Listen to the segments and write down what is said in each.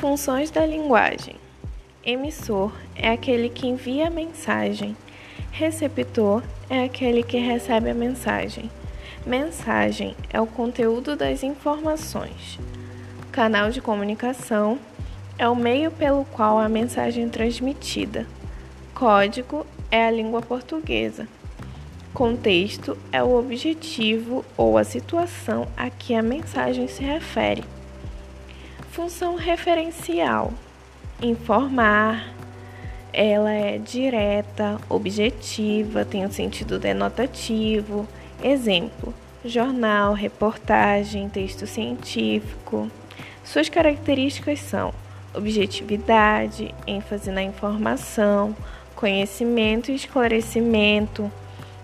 Funções da linguagem: emissor é aquele que envia a mensagem, receptor é aquele que recebe a mensagem. Mensagem é o conteúdo das informações. Canal de comunicação é o meio pelo qual a mensagem é transmitida. Código é a língua portuguesa. Contexto é o objetivo ou a situação a que a mensagem se refere. Função referencial: informar. Ela é direta, objetiva, tem um sentido denotativo. Exemplo: jornal, reportagem, texto científico. Suas características são objetividade, ênfase na informação, conhecimento e esclarecimento,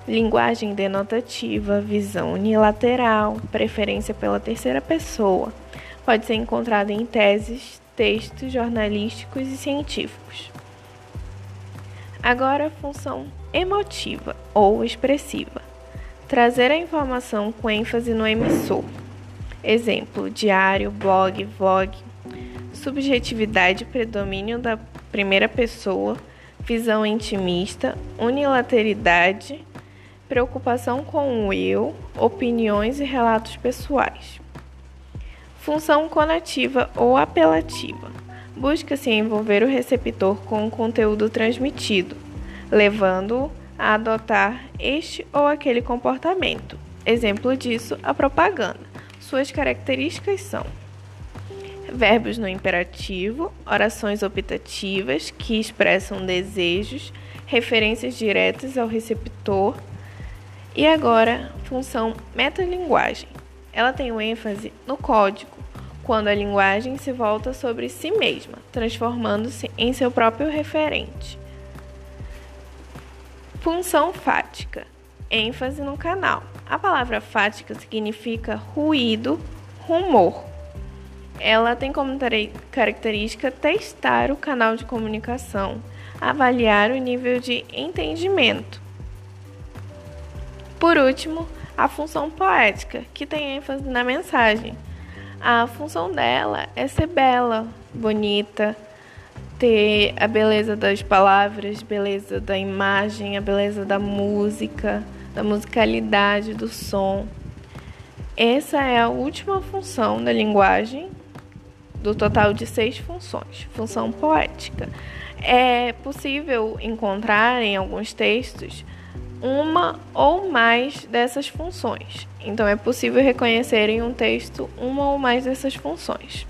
linguagem denotativa, visão unilateral, preferência pela terceira pessoa pode ser encontrada em teses, textos jornalísticos e científicos. Agora, função emotiva ou expressiva. Trazer a informação com ênfase no emissor. Exemplo: diário, blog, vlog. Subjetividade, predomínio da primeira pessoa, visão intimista, unilateralidade, preocupação com o eu, opiniões e relatos pessoais. Função conativa ou apelativa. Busca-se envolver o receptor com o conteúdo transmitido, levando-o a adotar este ou aquele comportamento. Exemplo disso, a propaganda. Suas características são verbos no imperativo, orações optativas que expressam desejos, referências diretas ao receptor e agora função metalinguagem. Ela tem o ênfase no código quando a linguagem se volta sobre si mesma, transformando-se em seu próprio referente. Função fática. ênfase no canal. A palavra fática significa ruído, rumor. Ela tem como característica testar o canal de comunicação, avaliar o nível de entendimento. Por último, a função poética, que tem ênfase na mensagem, a função dela é ser bela, bonita, ter a beleza das palavras, beleza da imagem, a beleza da música, da musicalidade, do som. Essa é a última função da linguagem, do total de seis funções. Função poética. É possível encontrar em alguns textos uma ou mais dessas funções. Então, é possível reconhecer em um texto uma ou mais dessas funções.